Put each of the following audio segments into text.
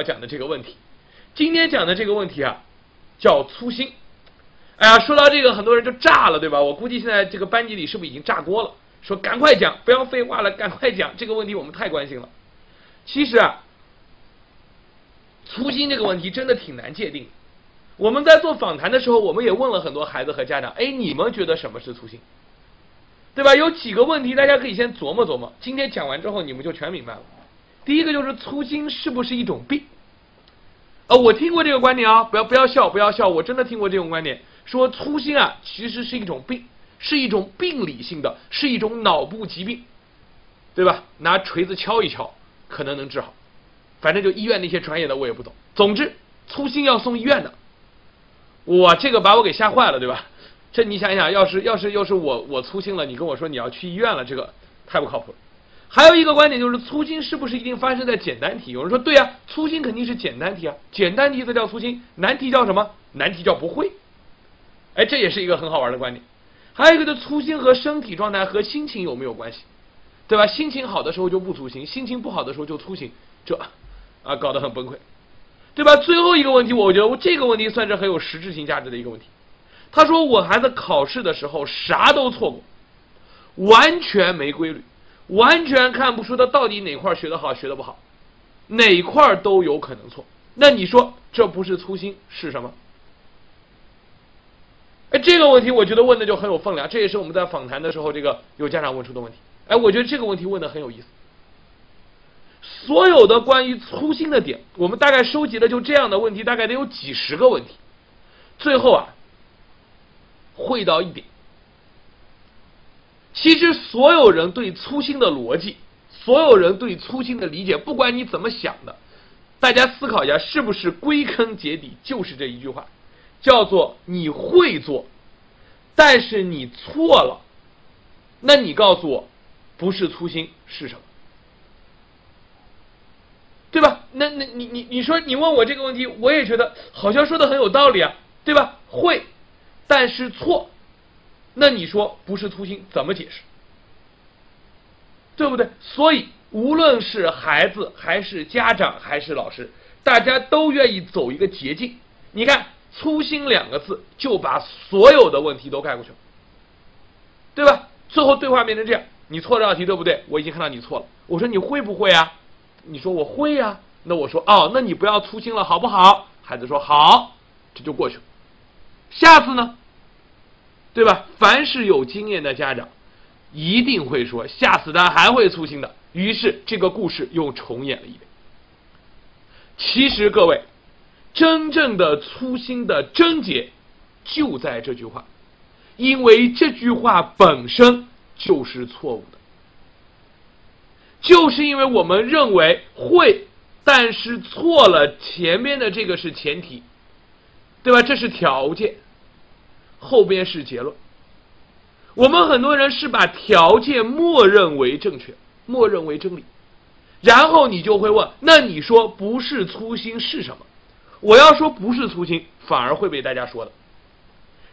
要讲的这个问题。今天讲的这个问题啊，叫粗心。哎呀，说到这个，很多人就炸了，对吧？我估计现在这个班级里是不是已经炸锅了？说赶快讲，不要废话了，赶快讲这个问题，我们太关心了。其实啊，粗心这个问题真的挺难界定。我们在做访谈的时候，我们也问了很多孩子和家长，哎，你们觉得什么是粗心？对吧？有几个问题，大家可以先琢磨琢磨。今天讲完之后，你们就全明白了。第一个就是粗心是不是一种病？呃，我听过这个观点啊，不要不要笑，不要笑，我真的听过这种观点，说粗心啊其实是一种病，是一种病理性的，是一种脑部疾病，对吧？拿锤子敲一敲，可能能治好。反正就医院那些专业的我也不懂。总之，粗心要送医院的。哇这个把我给吓坏了，对吧？这你想想，要是要是要是我我粗心了，你跟我说你要去医院了，这个太不靠谱了。还有一个观点就是粗心是不是一定发生在简单题？有人说对呀，粗心肯定是简单题啊，简单题才叫粗心，难题叫什么？难题叫不会。哎，这也是一个很好玩的观点。还有一个就粗心和身体状态和心情有没有关系？对吧？心情好的时候就不粗心，心情不好的时候就粗心，这啊搞得很崩溃。对吧？最后一个问题，我觉得我这个问题算是很有实质性价值的一个问题。他说我孩子考试的时候啥都错过，完全没规律，完全看不出他到底哪块学的好学的不好，哪块都有可能错。那你说这不是粗心是什么？哎，这个问题我觉得问的就很有分量，这也是我们在访谈的时候这个有家长问出的问题。哎，我觉得这个问题问的很有意思。所有的关于粗心的点，我们大概收集了就这样的问题，大概得有几十个问题。最后啊，会到一点，其实所有人对粗心的逻辑，所有人对粗心的理解，不管你怎么想的，大家思考一下，是不是归根结底就是这一句话，叫做你会做，但是你错了，那你告诉我，不是粗心是什么？对吧？那那你你你说你问我这个问题，我也觉得好像说的很有道理啊，对吧？会，但是错，那你说不是粗心，怎么解释？对不对？所以无论是孩子还是家长还是老师，大家都愿意走一个捷径。你看“粗心”两个字就把所有的问题都盖过去了，对吧？最后对话变成这样：你错这道题对不对？我已经看到你错了。我说你会不会啊？你说我会呀，那我说哦，那你不要粗心了，好不好？孩子说好，这就过去了。下次呢，对吧？凡是有经验的家长，一定会说下次他还会粗心的。于是这个故事又重演了一遍。其实各位，真正的粗心的症结就在这句话，因为这句话本身就是错误的。就是因为我们认为会，但是错了，前面的这个是前提，对吧？这是条件，后边是结论。我们很多人是把条件默认为正确，默认为真理，然后你就会问：那你说不是粗心是什么？我要说不是粗心，反而会被大家说的。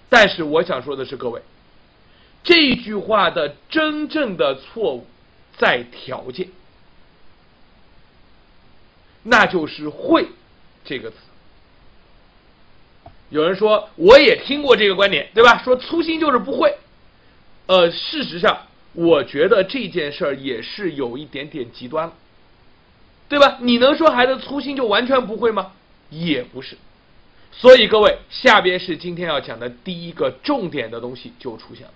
但是我想说的是，各位，这句话的真正的错误。在条件，那就是“会”这个词。有人说，我也听过这个观点，对吧？说粗心就是不会。呃，事实上，我觉得这件事儿也是有一点点极端了，对吧？你能说孩子粗心就完全不会吗？也不是。所以各位，下边是今天要讲的第一个重点的东西就出现了。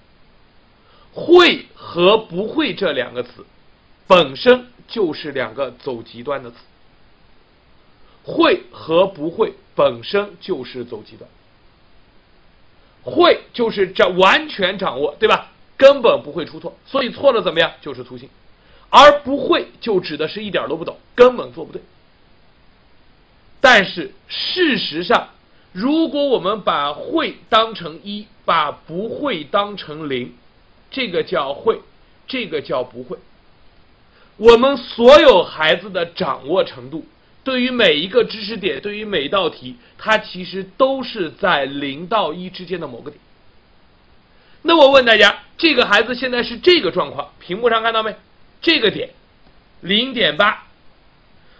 会和不会这两个词，本身就是两个走极端的词。会和不会本身就是走极端。会就是掌完全掌握，对吧？根本不会出错，所以错了怎么样？就是粗心。而不会就指的是一点都不懂，根本做不对。但是事实上，如果我们把会当成一，把不会当成零。这个叫会，这个叫不会。我们所有孩子的掌握程度，对于每一个知识点，对于每道题，它其实都是在零到一之间的某个点。那我问大家，这个孩子现在是这个状况，屏幕上看到没？这个点零点八，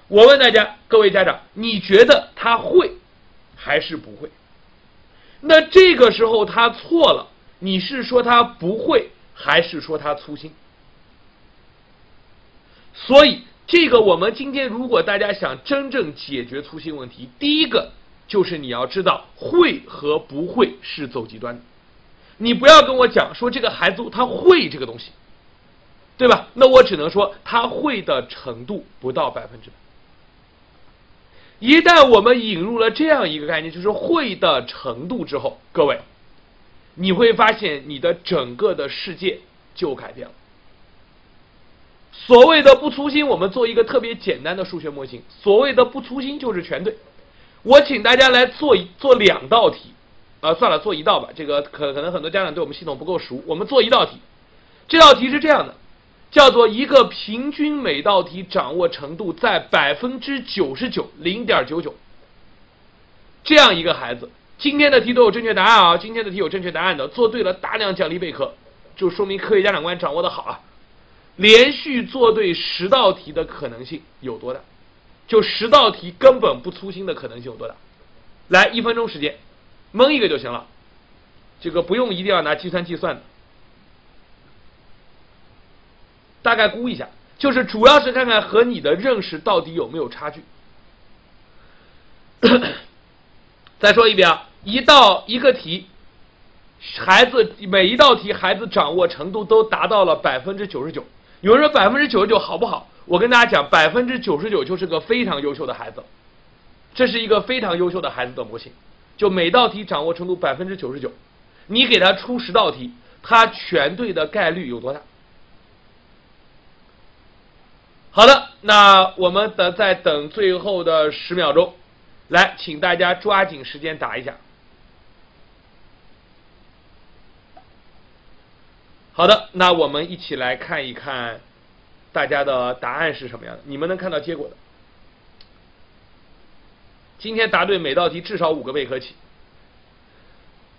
我问大家，各位家长，你觉得他会还是不会？那这个时候他错了，你是说他不会，还是说他粗心？所以，这个我们今天如果大家想真正解决粗心问题，第一个就是你要知道会和不会是走极端的。你不要跟我讲说这个孩子他会这个东西，对吧？那我只能说他会的程度不到百分之百。一旦我们引入了这样一个概念，就是会的程度之后，各位，你会发现你的整个的世界就改变了。所谓的不粗心，我们做一个特别简单的数学模型。所谓的不粗心就是全对。我请大家来做一做两道题，啊，算了，做一道吧。这个可可能很多家长对我们系统不够熟，我们做一道题。这道题是这样的。叫做一个平均每道题掌握程度在百分之九十九零点九九，这样一个孩子，今天的题都有正确答案啊！今天的题有正确答案的，做对了大量奖励备课，就说明科学家长观掌握的好啊！连续做对十道题的可能性有多大？就十道题根本不粗心的可能性有多大？来，一分钟时间，蒙一个就行了，这个不用一定要拿计算器算的。大概估一下，就是主要是看看和你的认识到底有没有差距。再说一遍啊，一道一个题，孩子每一道题孩子掌握程度都达到了百分之九十九。有人说百分之九十九好不好？我跟大家讲，百分之九十九就是个非常优秀的孩子，这是一个非常优秀的孩子的模型。就每道题掌握程度百分之九十九，你给他出十道题，他全对的概率有多大？好的，那我们的在等最后的十秒钟，来，请大家抓紧时间答一下。好的，那我们一起来看一看大家的答案是什么样的。你们能看到结果的。今天答对每道题至少五个贝壳起，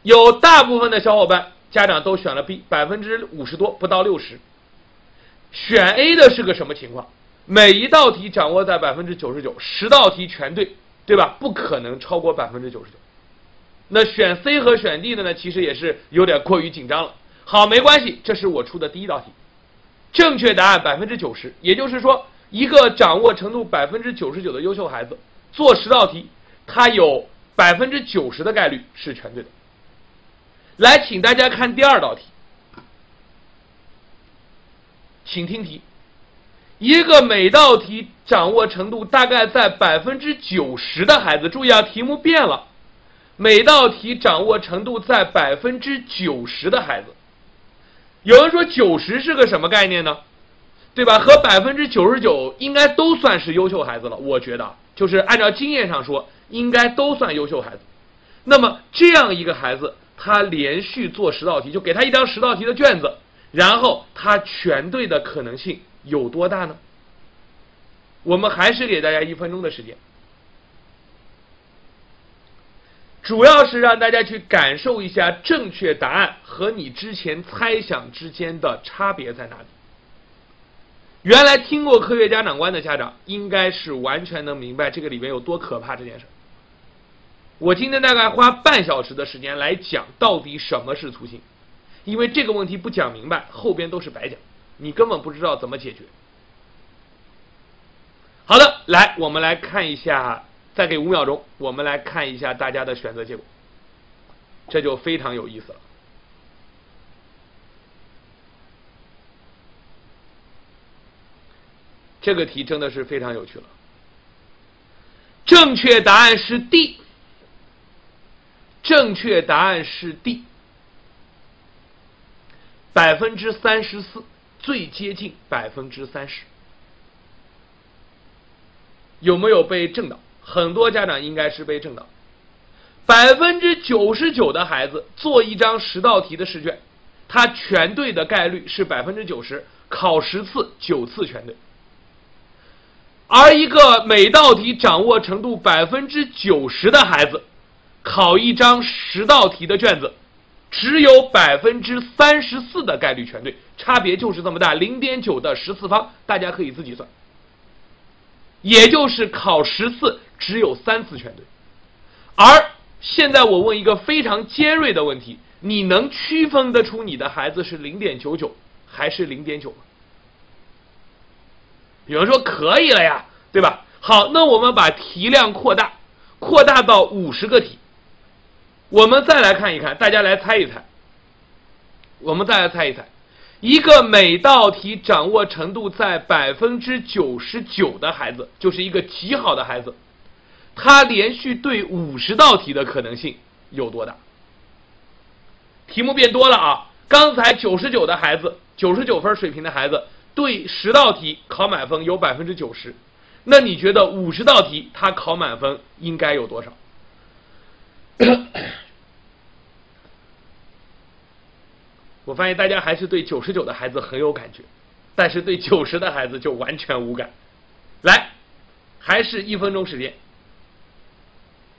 有大部分的小伙伴家长都选了 B，百分之五十多，不到六十。选 A 的是个什么情况？每一道题掌握在百分之九十九，十道题全对，对吧？不可能超过百分之九十九。那选 C 和选 D 的呢？其实也是有点过于紧张了。好，没关系，这是我出的第一道题，正确答案百分之九十。也就是说，一个掌握程度百分之九十九的优秀孩子，做十道题，他有百分之九十的概率是全对的。来，请大家看第二道题，请听题。一个每道题掌握程度大概在百分之九十的孩子，注意啊，题目变了。每道题掌握程度在百分之九十的孩子，有人说九十是个什么概念呢？对吧？和百分之九十九应该都算是优秀孩子了。我觉得，就是按照经验上说，应该都算优秀孩子。那么这样一个孩子，他连续做十道题，就给他一张十道题的卷子，然后他全对的可能性。有多大呢？我们还是给大家一分钟的时间，主要是让大家去感受一下正确答案和你之前猜想之间的差别在哪里。原来听过科学家长观的家长，应该是完全能明白这个里面有多可怕这件事。我今天大概花半小时的时间来讲到底什么是粗心，因为这个问题不讲明白，后边都是白讲。你根本不知道怎么解决。好的，来，我们来看一下，再给五秒钟，我们来看一下大家的选择结果，这就非常有意思了。这个题真的是非常有趣了。正确答案是 D，正确答案是 D，百分之三十四。最接近百分之三十，有没有被正到？很多家长应该是被正到。百分之九十九的孩子做一张十道题的试卷，他全对的概率是百分之九十，考十次九次全对。而一个每道题掌握程度百分之九十的孩子，考一张十道题的卷子。只有百分之三十四的概率全对，差别就是这么大，零点九的十次方，大家可以自己算。也就是考十次只有三次全对。而现在我问一个非常尖锐的问题：你能区分得出你的孩子是零点九九还是零点九吗？有人说可以了呀，对吧？好，那我们把题量扩大，扩大到五十个题。我们再来看一看，大家来猜一猜。我们再来猜一猜，一个每道题掌握程度在百分之九十九的孩子，就是一个极好的孩子，他连续对五十道题的可能性有多大？题目变多了啊！刚才九十九的孩子，九十九分水平的孩子，对十道题考满分有百分之九十，那你觉得五十道题他考满分应该有多少？我发现大家还是对九十九的孩子很有感觉，但是对九十的孩子就完全无感。来，还是一分钟时间。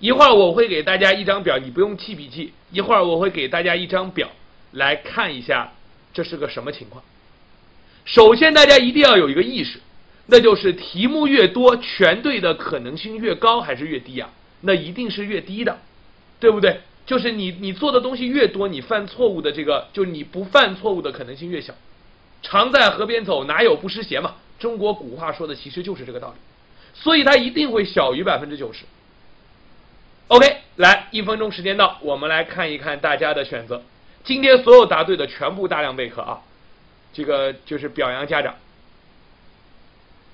一会儿我会给大家一张表，你不用记笔记。一会儿我会给大家一张表，来看一下这是个什么情况。首先，大家一定要有一个意识，那就是题目越多，全对的可能性越高还是越低啊？那一定是越低的，对不对？就是你你做的东西越多，你犯错误的这个，就你不犯错误的可能性越小。常在河边走，哪有不湿鞋嘛？中国古话说的其实就是这个道理，所以它一定会小于百分之九十。OK，来，一分钟时间到，我们来看一看大家的选择。今天所有答对的全部大量备课啊，这个就是表扬家长。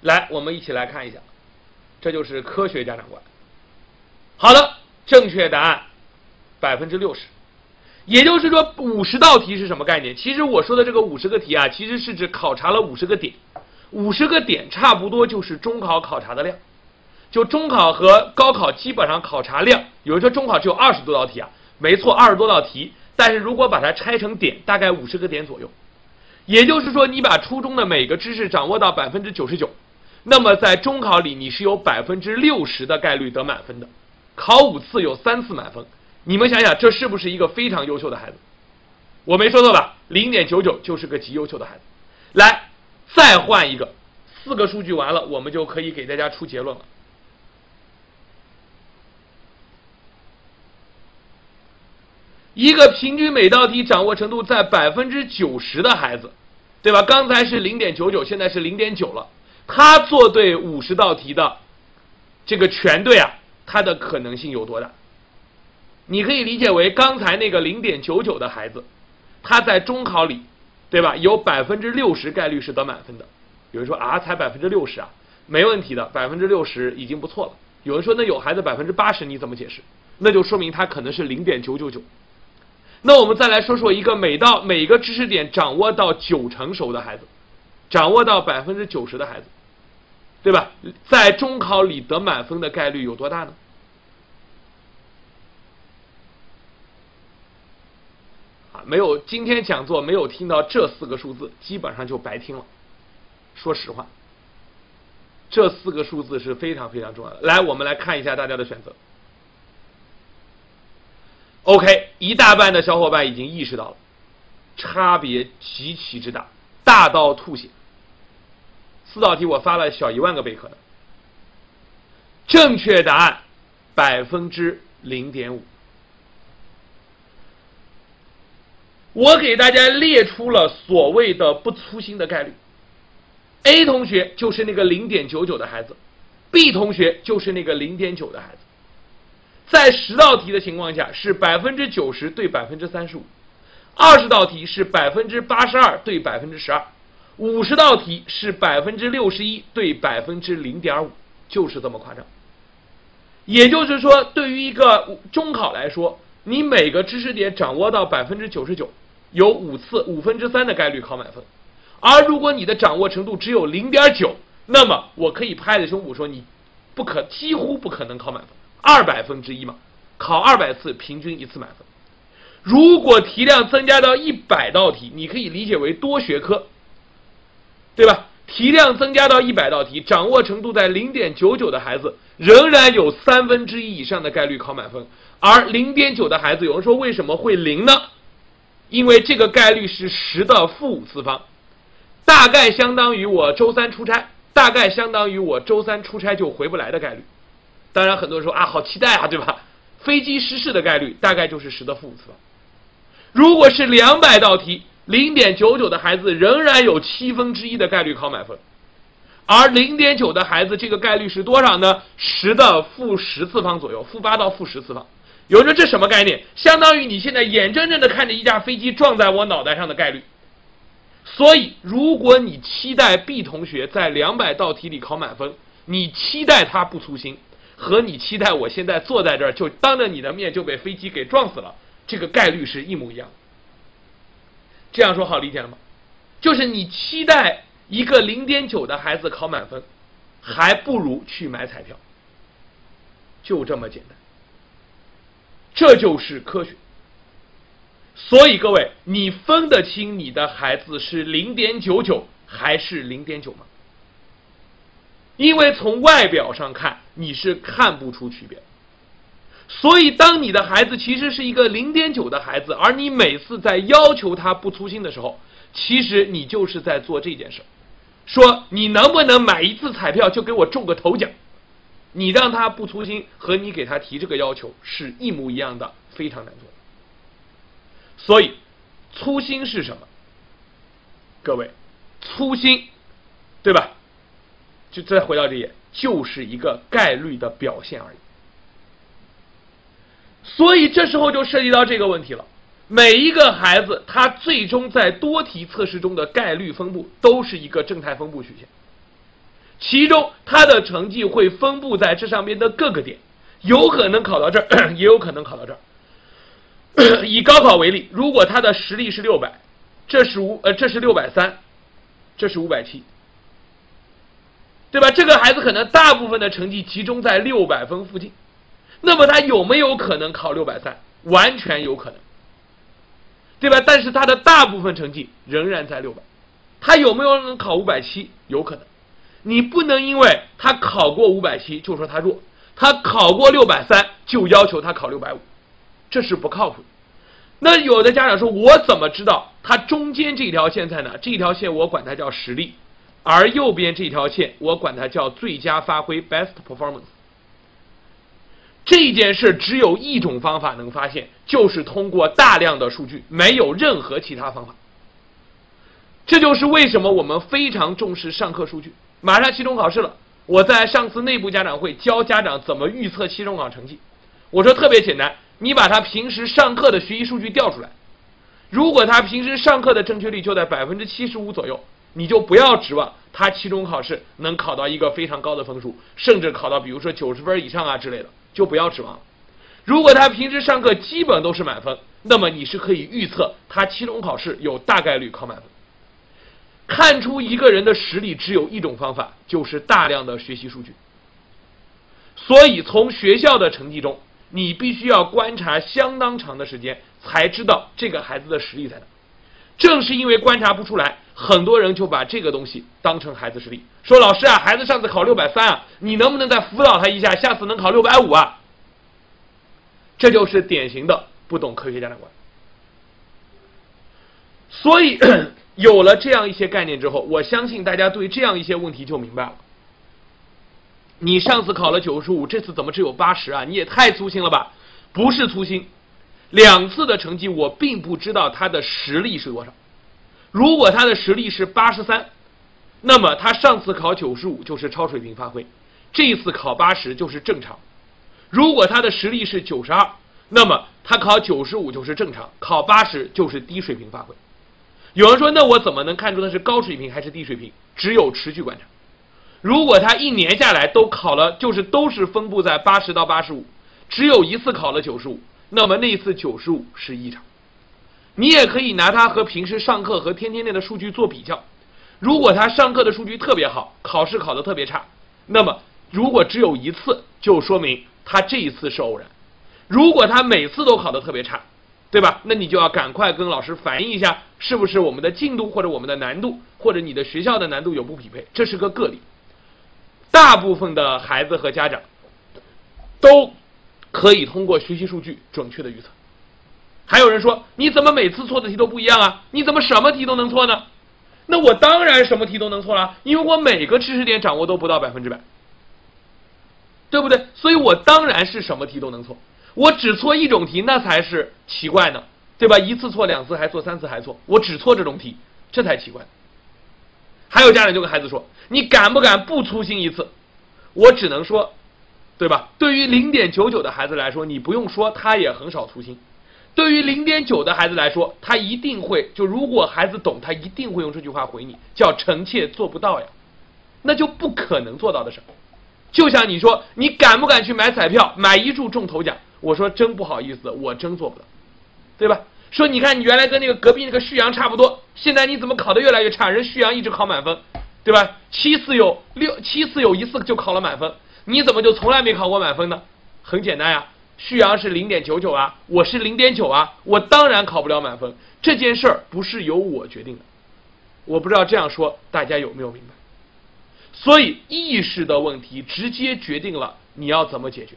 来，我们一起来看一下，这就是科学家长观。好的，正确答案。百分之六十，也就是说五十道题是什么概念？其实我说的这个五十个题啊，其实是指考察了五十个点，五十个点差不多就是中考考察的量。就中考和高考基本上考察量，有人说中考只有二十多道题啊，没错，二十多道题。但是如果把它拆成点，大概五十个点左右。也就是说，你把初中的每个知识掌握到百分之九十九，那么在中考里你是有百分之六十的概率得满分的。考五次有三次满分。你们想想，这是不是一个非常优秀的孩子？我没说错吧？零点九九就是个极优秀的孩子。来，再换一个，四个数据完了，我们就可以给大家出结论了。一个平均每道题掌握程度在百分之九十的孩子，对吧？刚才是零点九九，现在是零点九了。他做对五十道题的这个全对啊，他的可能性有多大？你可以理解为刚才那个零点九九的孩子，他在中考里，对吧？有百分之六十概率是得满分的。有人说啊，才百分之六十啊，没问题的，百分之六十已经不错了。有人说那有孩子百分之八十，你怎么解释？那就说明他可能是零点九九九。那我们再来说说一个每到每个知识点掌握到九成熟的孩子，掌握到百分之九十的孩子，对吧？在中考里得满分的概率有多大呢？啊没有今天讲座没有听到这四个数字，基本上就白听了。说实话，这四个数字是非常非常重要的。来，我们来看一下大家的选择。OK，一大半的小伙伴已经意识到了，差别极其之大，大到吐血。四道题我发了小一万个贝壳的，正确答案百分之零点五。我给大家列出了所谓的不粗心的概率，A 同学就是那个零点九九的孩子，B 同学就是那个零点九的孩子。在十道题的情况下是百分之九十对百分之三十五，二十道题是百分之八十二对百分之十二，五十道题是百分之六十一对百分之零点五，就是这么夸张。也就是说，对于一个中考来说，你每个知识点掌握到百分之九十九。有五次五分之三的概率考满分，而如果你的掌握程度只有零点九，那么我可以拍着胸脯说你不可几乎不可能考满分，二百分之一嘛，考二百次平均一次满分。如果题量增加到一百道题，你可以理解为多学科，对吧？题量增加到一百道题，掌握程度在零点九九的孩子，仍然有三分之一以上的概率考满分，而零点九的孩子，有人说为什么会零呢？因为这个概率是十的负五次方，大概相当于我周三出差，大概相当于我周三出差就回不来的概率。当然，很多人说啊，好期待啊，对吧？飞机失事的概率大概就是十的负五次方。如果是两百道题，零点九九的孩子仍然有七分之一的概率考满分，而零点九的孩子这个概率是多少呢？十的负十次方左右，负八到负十次方。有人说这什么概念？相当于你现在眼睁睁的看着一架飞机撞在我脑袋上的概率。所以，如果你期待 B 同学在两百道题里考满分，你期待他不粗心，和你期待我现在坐在这儿就当着你的面就被飞机给撞死了，这个概率是一模一样。这样说好理解了吗？就是你期待一个零点九的孩子考满分，还不如去买彩票。就这么简单。这就是科学，所以各位，你分得清你的孩子是零点九九还是零点九吗？因为从外表上看，你是看不出区别。所以，当你的孩子其实是一个零点九的孩子，而你每次在要求他不粗心的时候，其实你就是在做这件事：说你能不能买一次彩票就给我中个头奖？你让他不粗心，和你给他提这个要求是一模一样的，非常难做。所以，粗心是什么？各位，粗心，对吧？就再回到这页，就是一个概率的表现而已。所以这时候就涉及到这个问题了：每一个孩子他最终在多题测试中的概率分布都是一个正态分布曲线。其中，他的成绩会分布在这上面的各个点，有可能考到这儿，也有可能考到这儿。以高考为例，如果他的实力是六百，这是五呃，这是六百三，这是五百七，对吧？这个孩子可能大部分的成绩集中在六百分附近，那么他有没有可能考六百三？完全有可能，对吧？但是他的大部分成绩仍然在六百，他有没有能考五百七？有可能。你不能因为他考过五百七就说他弱，他考过六百三就要求他考六百五，这是不靠谱的。那有的家长说，我怎么知道他中间这条线在哪？这条线我管它叫实力，而右边这条线我管它叫最佳发挥 （best performance）。这件事只有一种方法能发现，就是通过大量的数据，没有任何其他方法。这就是为什么我们非常重视上课数据。马上期中考试了，我在上次内部家长会教家长怎么预测期中考成绩。我说特别简单，你把他平时上课的学习数据调出来，如果他平时上课的正确率就在百分之七十五左右，你就不要指望他期中考试能考到一个非常高的分数，甚至考到比如说九十分以上啊之类的，就不要指望了。如果他平时上课基本都是满分，那么你是可以预测他期中考试有大概率考满分。看出一个人的实力只有一种方法，就是大量的学习数据。所以从学校的成绩中，你必须要观察相当长的时间，才知道这个孩子的实力在哪。正是因为观察不出来，很多人就把这个东西当成孩子实力，说老师啊，孩子上次考六百三啊，你能不能再辅导他一下，下次能考六百五啊？这就是典型的不懂科学家长观。所以。有了这样一些概念之后，我相信大家对这样一些问题就明白了。你上次考了九十五，这次怎么只有八十啊？你也太粗心了吧？不是粗心，两次的成绩我并不知道他的实力是多少。如果他的实力是八十三，那么他上次考九十五就是超水平发挥，这一次考八十就是正常。如果他的实力是九十二，那么他考九十五就是正常，考八十就是低水平发挥。有人说：“那我怎么能看出他是高水平还是低水平？只有持续观察。如果他一年下来都考了，就是都是分布在八十到八十五，只有一次考了九十五，那么那次九十五是异常。你也可以拿它和平时上课和天天练的数据做比较。如果他上课的数据特别好，考试考得特别差，那么如果只有一次，就说明他这一次是偶然。如果他每次都考得特别差，对吧？那你就要赶快跟老师反映一下，是不是我们的进度或者我们的难度或者你的学校的难度有不匹配？这是个个例。大部分的孩子和家长都可以通过学习数据准确的预测。还有人说，你怎么每次错的题都不一样啊？你怎么什么题都能错呢？那我当然什么题都能错了，因为我每个知识点掌握都不到百分之百，对不对？所以我当然是什么题都能错。我只错一种题，那才是奇怪呢，对吧？一次错，两次还错，三次还错，我只错这种题，这才奇怪。还有家长就跟孩子说：“你敢不敢不粗心一次？”我只能说，对吧？对于零点九九的孩子来说，你不用说，他也很少粗心。对于零点九的孩子来说，他一定会就如果孩子懂，他一定会用这句话回你，叫“臣妾做不到呀”，那就不可能做到的事。就像你说，你敢不敢去买彩票，买一注中头奖？我说真不好意思，我真做不到，对吧？说你看你原来跟那个隔壁那个旭阳差不多，现在你怎么考得越来越差？人旭阳一直考满分，对吧？七次有六七次有一次就考了满分，你怎么就从来没考过满分呢？很简单呀，旭阳是零点九九啊，我是零点九啊，我当然考不了满分。这件事儿不是由我决定的，我不知道这样说大家有没有明白？所以意识的问题直接决定了你要怎么解决。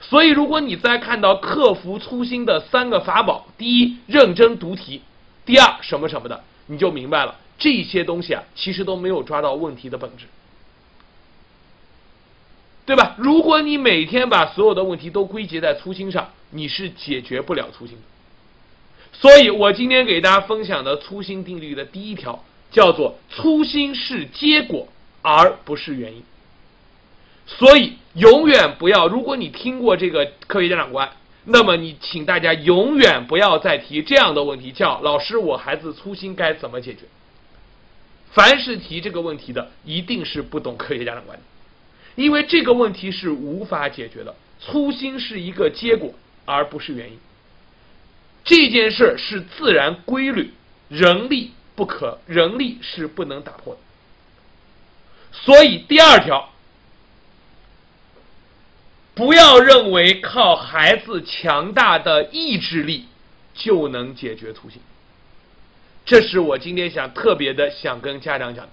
所以，如果你再看到克服粗心的三个法宝，第一，认真读题；第二，什么什么的，你就明白了，这些东西啊，其实都没有抓到问题的本质，对吧？如果你每天把所有的问题都归结在粗心上，你是解决不了粗心的。所以我今天给大家分享的粗心定律的第一条叫做：粗心是结果，而不是原因。所以，永远不要。如果你听过这个科学家长观，那么你请大家永远不要再提这样的问题，叫“老师，我孩子粗心该怎么解决？”凡是提这个问题的，一定是不懂科学家长观的，因为这个问题是无法解决的。粗心是一个结果，而不是原因。这件事是自然规律，人力不可，人力是不能打破的。所以，第二条。不要认为靠孩子强大的意志力就能解决粗心，这是我今天想特别的想跟家长讲的。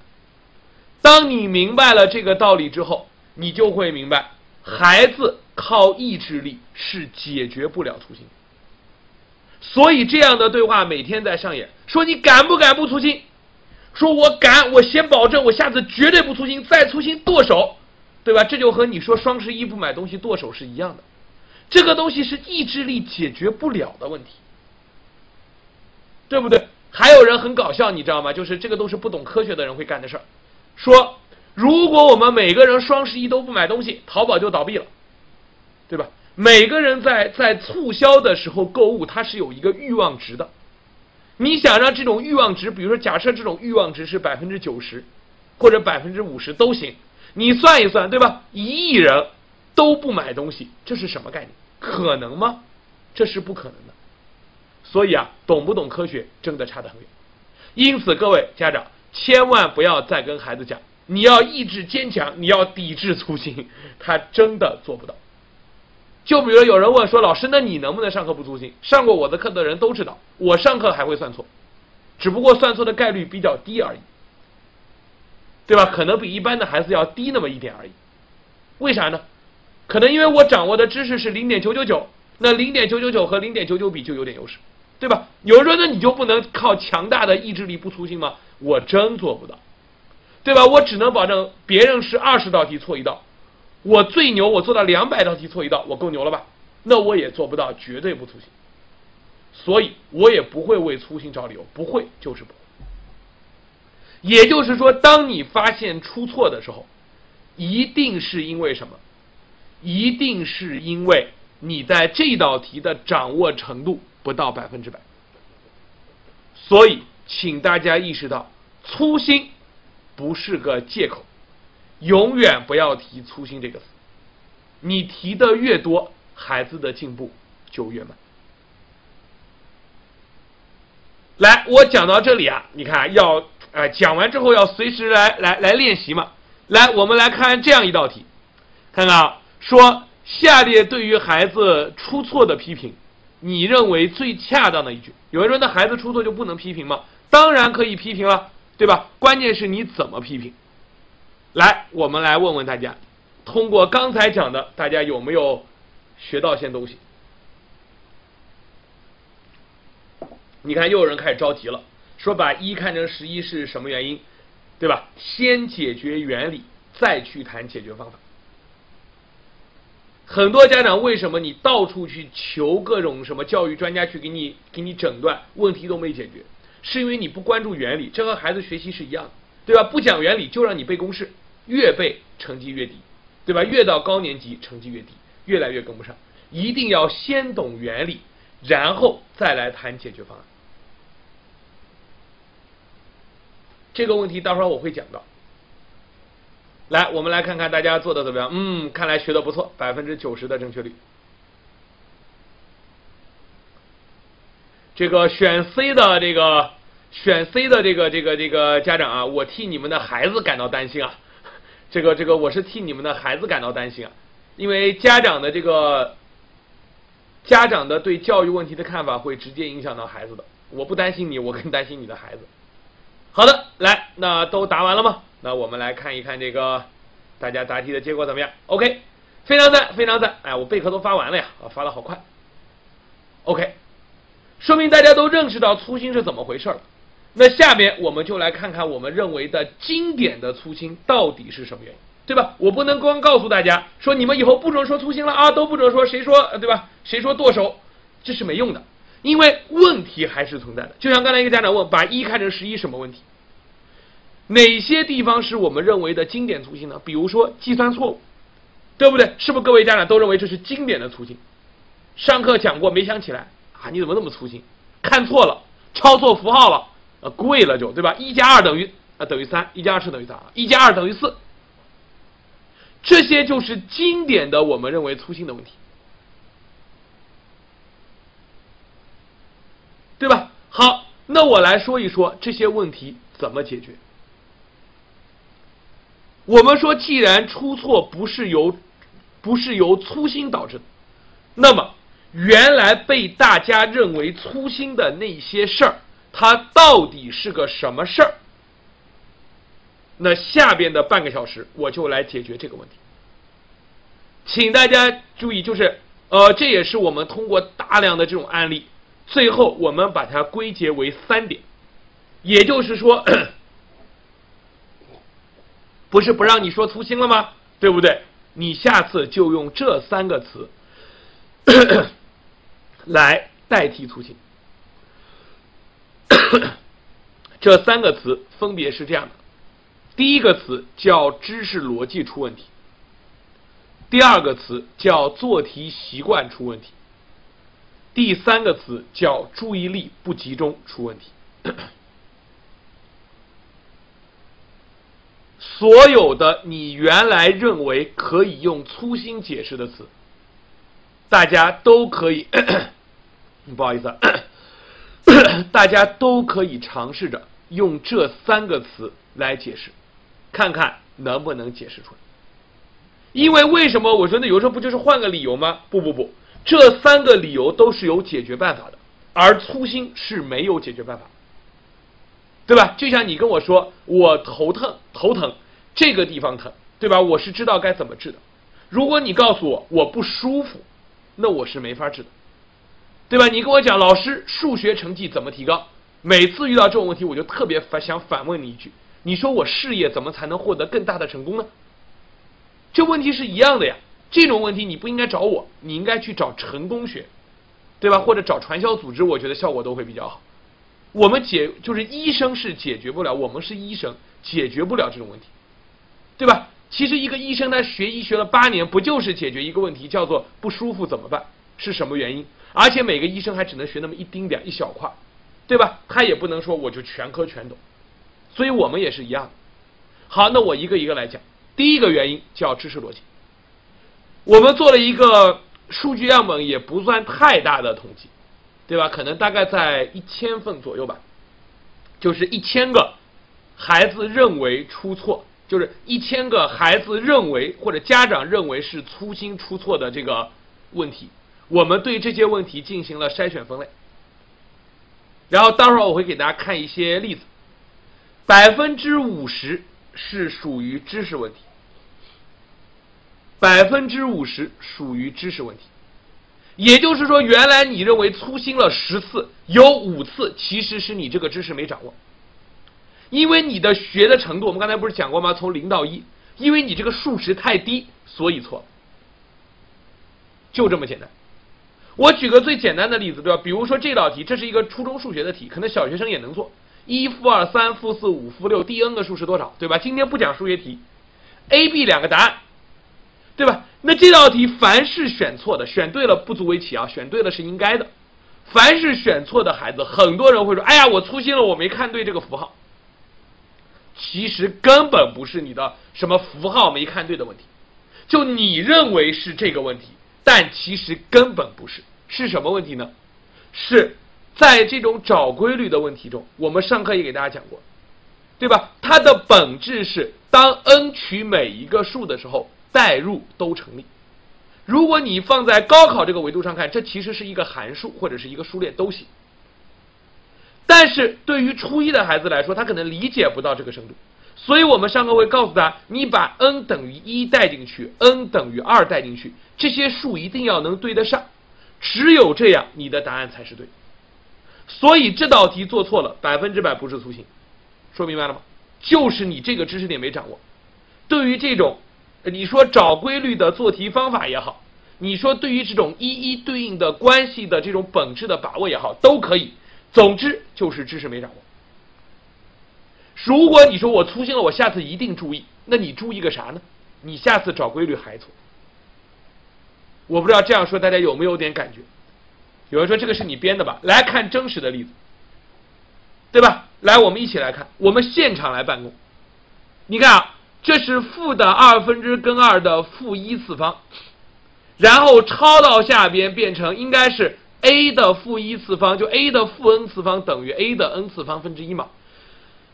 当你明白了这个道理之后，你就会明白，孩子靠意志力是解决不了粗心。所以这样的对话每天在上演，说你敢不敢不粗心？说我敢，我先保证，我下次绝对不粗心，再粗心剁手。对吧？这就和你说双十一不买东西剁手是一样的，这个东西是意志力解决不了的问题，对不对？还有人很搞笑，你知道吗？就是这个都是不懂科学的人会干的事儿。说如果我们每个人双十一都不买东西，淘宝就倒闭了，对吧？每个人在在促销的时候购物，它是有一个欲望值的。你想让这种欲望值，比如说假设这种欲望值是百分之九十，或者百分之五十都行。你算一算，对吧？一亿人都不买东西，这是什么概念？可能吗？这是不可能的。所以啊，懂不懂科学真的差得很远。因此，各位家长千万不要再跟孩子讲，你要意志坚强，你要抵制粗心，他真的做不到。就比如有人问说：“老师，那你能不能上课不粗心？”上过我的课的人都知道，我上课还会算错，只不过算错的概率比较低而已。对吧？可能比一般的孩子要低那么一点而已。为啥呢？可能因为我掌握的知识是零点九九九，那零点九九九和零点九九比就有点优势，对吧？有人说那你就不能靠强大的意志力不粗心吗？我真做不到，对吧？我只能保证别人是二十道题错一道，我最牛，我做到两百道题错一道，我够牛了吧？那我也做不到绝对不粗心，所以我也不会为粗心找理由，不会就是不会。也就是说，当你发现出错的时候，一定是因为什么？一定是因为你在这道题的掌握程度不到百分之百。所以，请大家意识到，粗心不是个借口，永远不要提粗心这个词。你提的越多，孩子的进步就越慢。来，我讲到这里啊，你看要。哎，讲完之后要随时来来来练习嘛。来，我们来看这样一道题，看看啊，说下列对于孩子出错的批评，你认为最恰当的一句。有人说，那孩子出错就不能批评吗？当然可以批评了，对吧？关键是你怎么批评。来，我们来问问大家，通过刚才讲的，大家有没有学到些东西？你看，又有人开始着急了。说把一看成十一是什么原因，对吧？先解决原理，再去谈解决方法。很多家长为什么你到处去求各种什么教育专家去给你给你诊断，问题都没解决，是因为你不关注原理。这和孩子学习是一样的，对吧？不讲原理就让你背公式，越背成绩越低，对吧？越到高年级成绩越低，越来越跟不上。一定要先懂原理，然后再来谈解决方案。这个问题到时候我会讲到。来，我们来看看大家做的怎么样？嗯，看来学的不错，百分之九十的正确率。这个选 C 的这个选 C 的这个这个这个家长啊，我替你们的孩子感到担心啊。这个这个我是替你们的孩子感到担心啊，因为家长的这个家长的对教育问题的看法会直接影响到孩子的。我不担心你，我更担心你的孩子。好的，来，那都答完了吗？那我们来看一看这个大家答题的结果怎么样？OK，非常赞，非常赞！哎，我备课都发完了呀，啊，发的好快。OK，说明大家都认识到粗心是怎么回事了。那下面我们就来看看我们认为的经典的粗心到底是什么原因，对吧？我不能光告诉大家说你们以后不准说粗心了啊，都不准说，谁说对吧？谁说剁手，这是没用的，因为问题还是存在的。就像刚才一个家长问，把一看成十一什么问题？哪些地方是我们认为的经典粗心呢？比如说计算错误，对不对？是不是各位家长都认为这是经典的粗心？上课讲过没想起来啊？你怎么那么粗心？看错了，抄错符号了，贵了就对吧？一加二等于啊等于三，一加二是等于三啊，一加二等于四，这些就是经典的我们认为粗心的问题，对吧？好，那我来说一说这些问题怎么解决。我们说，既然出错不是由不是由粗心导致的，那么原来被大家认为粗心的那些事儿，它到底是个什么事儿？那下边的半个小时，我就来解决这个问题。请大家注意，就是呃，这也是我们通过大量的这种案例，最后我们把它归结为三点，也就是说。不是不让你说粗心了吗？对不对？你下次就用这三个词 来代替粗心。这三个词分别是这样的：第一个词叫知识逻辑出问题；第二个词叫做题习惯出问题；第三个词叫注意力不集中出问题。所有的你原来认为可以用粗心解释的词，大家都可以，不好意思，大家都可以尝试着用这三个词来解释，看看能不能解释出来。因为为什么我说那有时候不就是换个理由吗？不不不，这三个理由都是有解决办法的，而粗心是没有解决办法。对吧？就像你跟我说我头疼，头疼这个地方疼，对吧？我是知道该怎么治的。如果你告诉我我不舒服，那我是没法治的，对吧？你跟我讲老师数学成绩怎么提高？每次遇到这种问题，我就特别反想反问你一句：你说我事业怎么才能获得更大的成功呢？这问题是一样的呀。这种问题你不应该找我，你应该去找成功学，对吧？或者找传销组织，我觉得效果都会比较好。我们解就是医生是解决不了，我们是医生解决不了这种问题，对吧？其实一个医生他学医学了八年，不就是解决一个问题，叫做不舒服怎么办？是什么原因？而且每个医生还只能学那么一丁点一小块，对吧？他也不能说我就全科全懂，所以我们也是一样。好，那我一个一个来讲。第一个原因叫知识逻辑。我们做了一个数据样本，也不算太大的统计。对吧？可能大概在一千份左右吧，就是一千个孩子认为出错，就是一千个孩子认为或者家长认为是粗心出错的这个问题，我们对这些问题进行了筛选分类，然后待会儿我会给大家看一些例子，百分之五十是属于知识问题，百分之五十属于知识问题。也就是说，原来你认为粗心了十次，有五次其实是你这个知识没掌握，因为你的学的程度，我们刚才不是讲过吗？从零到一，因为你这个数值太低，所以错，就这么简单。我举个最简单的例子，对吧？比如说这道题，这是一个初中数学的题，可能小学生也能做。一负二三负四五负六第 n 个数是多少？对吧？今天不讲数学题，A、B 两个答案，对吧？那这道题凡是选错的，选对了不足为奇啊，选对了是应该的。凡是选错的孩子，很多人会说：“哎呀，我粗心了，我没看对这个符号。”其实根本不是你的什么符号没看对的问题，就你认为是这个问题，但其实根本不是。是什么问题呢？是。在这种找规律的问题中，我们上课也给大家讲过，对吧？它的本质是，当 n 取每一个数的时候，代入都成立。如果你放在高考这个维度上看，这其实是一个函数或者是一个数列都行。但是对于初一的孩子来说，他可能理解不到这个深度，所以我们上课会告诉他，你把 n 等于一带进去，n 等于二带进去，这些数一定要能对得上，只有这样，你的答案才是对。所以这道题做错了，百分之百不是粗心，说明白了吗？就是你这个知识点没掌握。对于这种，你说找规律的做题方法也好，你说对于这种一一对应的关系的这种本质的把握也好，都可以。总之就是知识没掌握。如果你说我粗心了，我下次一定注意，那你注意个啥呢？你下次找规律还错。我不知道这样说大家有没有点感觉？有人说这个是你编的吧？来看真实的例子，对吧？来，我们一起来看，我们现场来办公。你看啊，这是负的二分之根二的负一次方，然后抄到下边变成应该是 a 的负一次方，就 a 的负 n 次方等于 a 的 n 次方分之一嘛。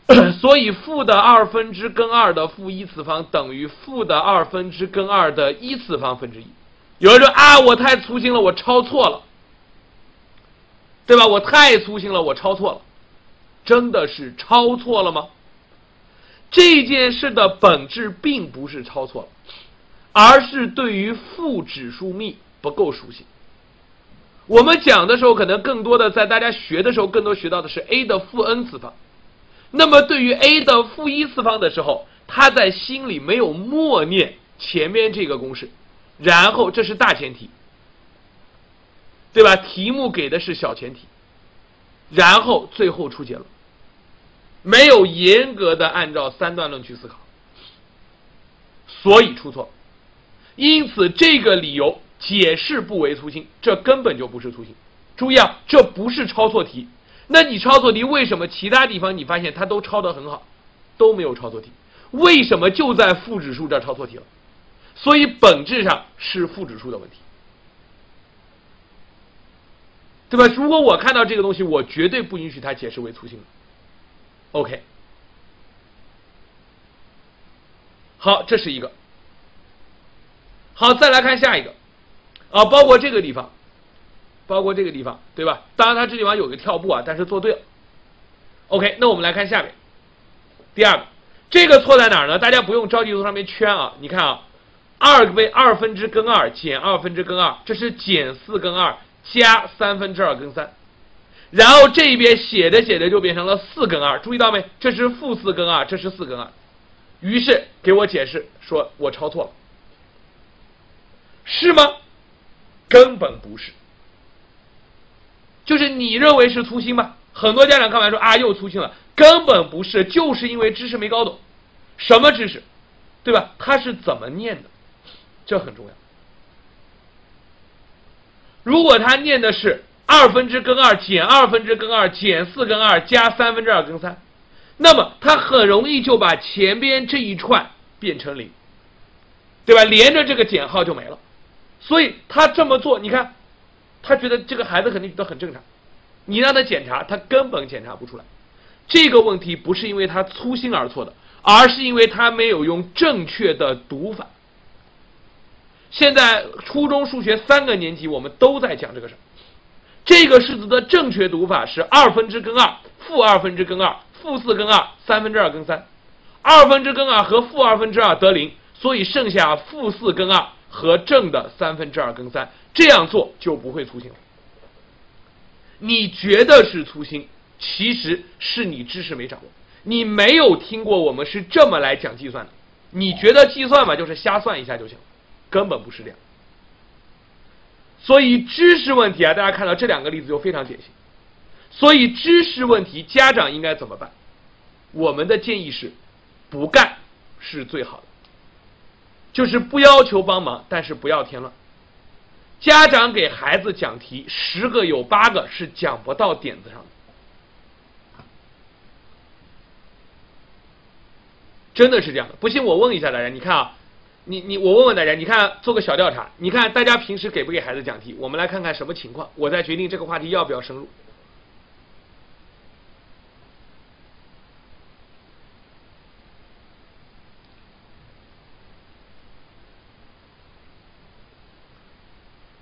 所以负的二分之根二的负一次方等于负的二分之根二的一次方分之一。有人说啊，我太粗心了，我抄错了。对吧？我太粗心了，我抄错了，真的是抄错了吗？这件事的本质并不是抄错了，而是对于负指数幂不够熟悉。我们讲的时候，可能更多的在大家学的时候，更多学到的是 a 的负 n 次方。那么对于 a 的负一次方的时候，他在心里没有默念前面这个公式，然后这是大前提。对吧？题目给的是小前提，然后最后出结论，没有严格的按照三段论去思考，所以出错。因此，这个理由解释不为粗心，这根本就不是粗心。注意啊，这不是抄错题。那你抄错题，为什么其他地方你发现他都抄得很好，都没有抄错题？为什么就在负指数这抄错题了？所以本质上是负指数的问题。对吧？如果我看到这个东西，我绝对不允许它解释为粗心。OK，好，这是一个。好，再来看下一个，啊，包括这个地方，包括这个地方，对吧？当然，它这地方有个跳步啊，但是做对了。OK，那我们来看下面，第二个，这个错在哪儿呢？大家不用着急从上面圈啊。你看啊，二为二分之根二减二分之根二，这是减四根二。加三分之二根三，然后这一边写着写着就变成了四根二，注意到没？这是负四根二，这是四根二。于是给我解释说我抄错了，是吗？根本不是，就是你认为是粗心吗？很多家长看完说啊又粗心了，根本不是，就是因为知识没搞懂，什么知识，对吧？他是怎么念的，这很重要。如果他念的是二分之根二减二分之根二减四根二加三分之二根三，那么他很容易就把前边这一串变成零，对吧？连着这个减号就没了。所以他这么做，你看，他觉得这个孩子肯定觉得很正常。你让他检查，他根本检查不出来。这个问题不是因为他粗心而错的，而是因为他没有用正确的读法。现在初中数学三个年级，我们都在讲这个事儿。这个式子的正确读法是二分之根二，负二分之根二，负四根二，三分之二根三。二分之根二和负二分之二得零，所以剩下负四根二和正的三分之二根三。这样做就不会粗心了。你觉得是粗心，其实是你知识没掌握，你没有听过我们是这么来讲计算的。你觉得计算嘛，就是瞎算一下就行，根本不是这样。所以知识问题啊，大家看到这两个例子就非常典型。所以知识问题，家长应该怎么办？我们的建议是，不干是最好的，就是不要求帮忙，但是不要添乱。家长给孩子讲题，十个有八个是讲不到点子上的，真的是这样的。不信我问一下大家，你看啊。你你我问问大家，你看做个小调查，你看大家平时给不给孩子讲题？我们来看看什么情况，我再决定这个话题要不要深入。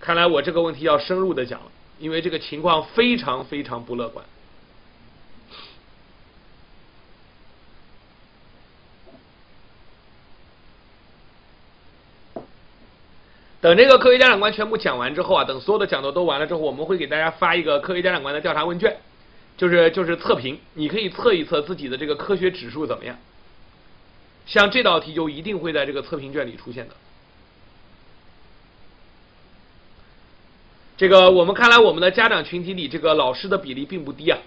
看来我这个问题要深入的讲了，因为这个情况非常非常不乐观。等这个科学家长观全部讲完之后啊，等所有的讲座都完了之后，我们会给大家发一个科学家长观的调查问卷，就是就是测评，你可以测一测自己的这个科学指数怎么样。像这道题就一定会在这个测评卷里出现的。这个我们看来，我们的家长群体里，这个老师的比例并不低啊。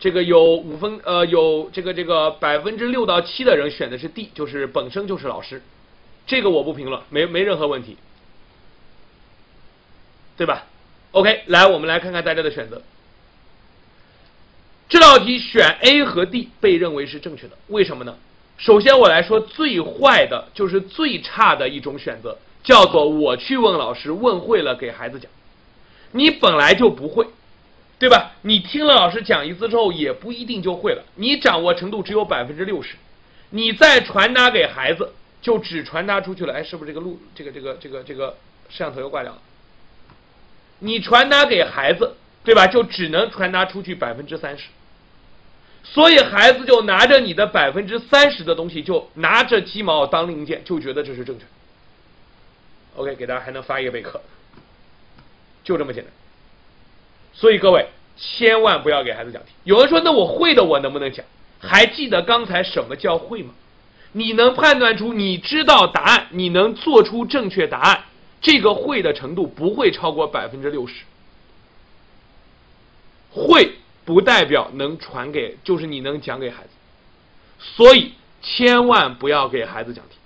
这个有五分呃有这个这个百分之六到七的人选的是 D，就是本身就是老师。这个我不评论，没没任何问题。对吧？OK，来，我们来看看大家的选择。这道题选 A 和 D 被认为是正确的，为什么呢？首先我来说最坏的就是最差的一种选择，叫做我去问老师，问会了给孩子讲。你本来就不会，对吧？你听了老师讲一次之后，也不一定就会了，你掌握程度只有百分之六十，你再传达给孩子，就只传达出去了。哎，是不是这个录这个这个这个这个摄像头又挂掉了？你传达给孩子，对吧？就只能传达出去百分之三十，所以孩子就拿着你的百分之三十的东西，就拿着鸡毛当令箭，就觉得这是正确。OK，给大家还能发一个备课，就这么简单。所以各位千万不要给孩子讲题。有人说，那我会的我能不能讲？还记得刚才什么叫会吗？你能判断出你知道答案，你能做出正确答案。这个会的程度不会超过百分之六十，会不代表能传给，就是你能讲给孩子，所以千万不要给孩子讲题。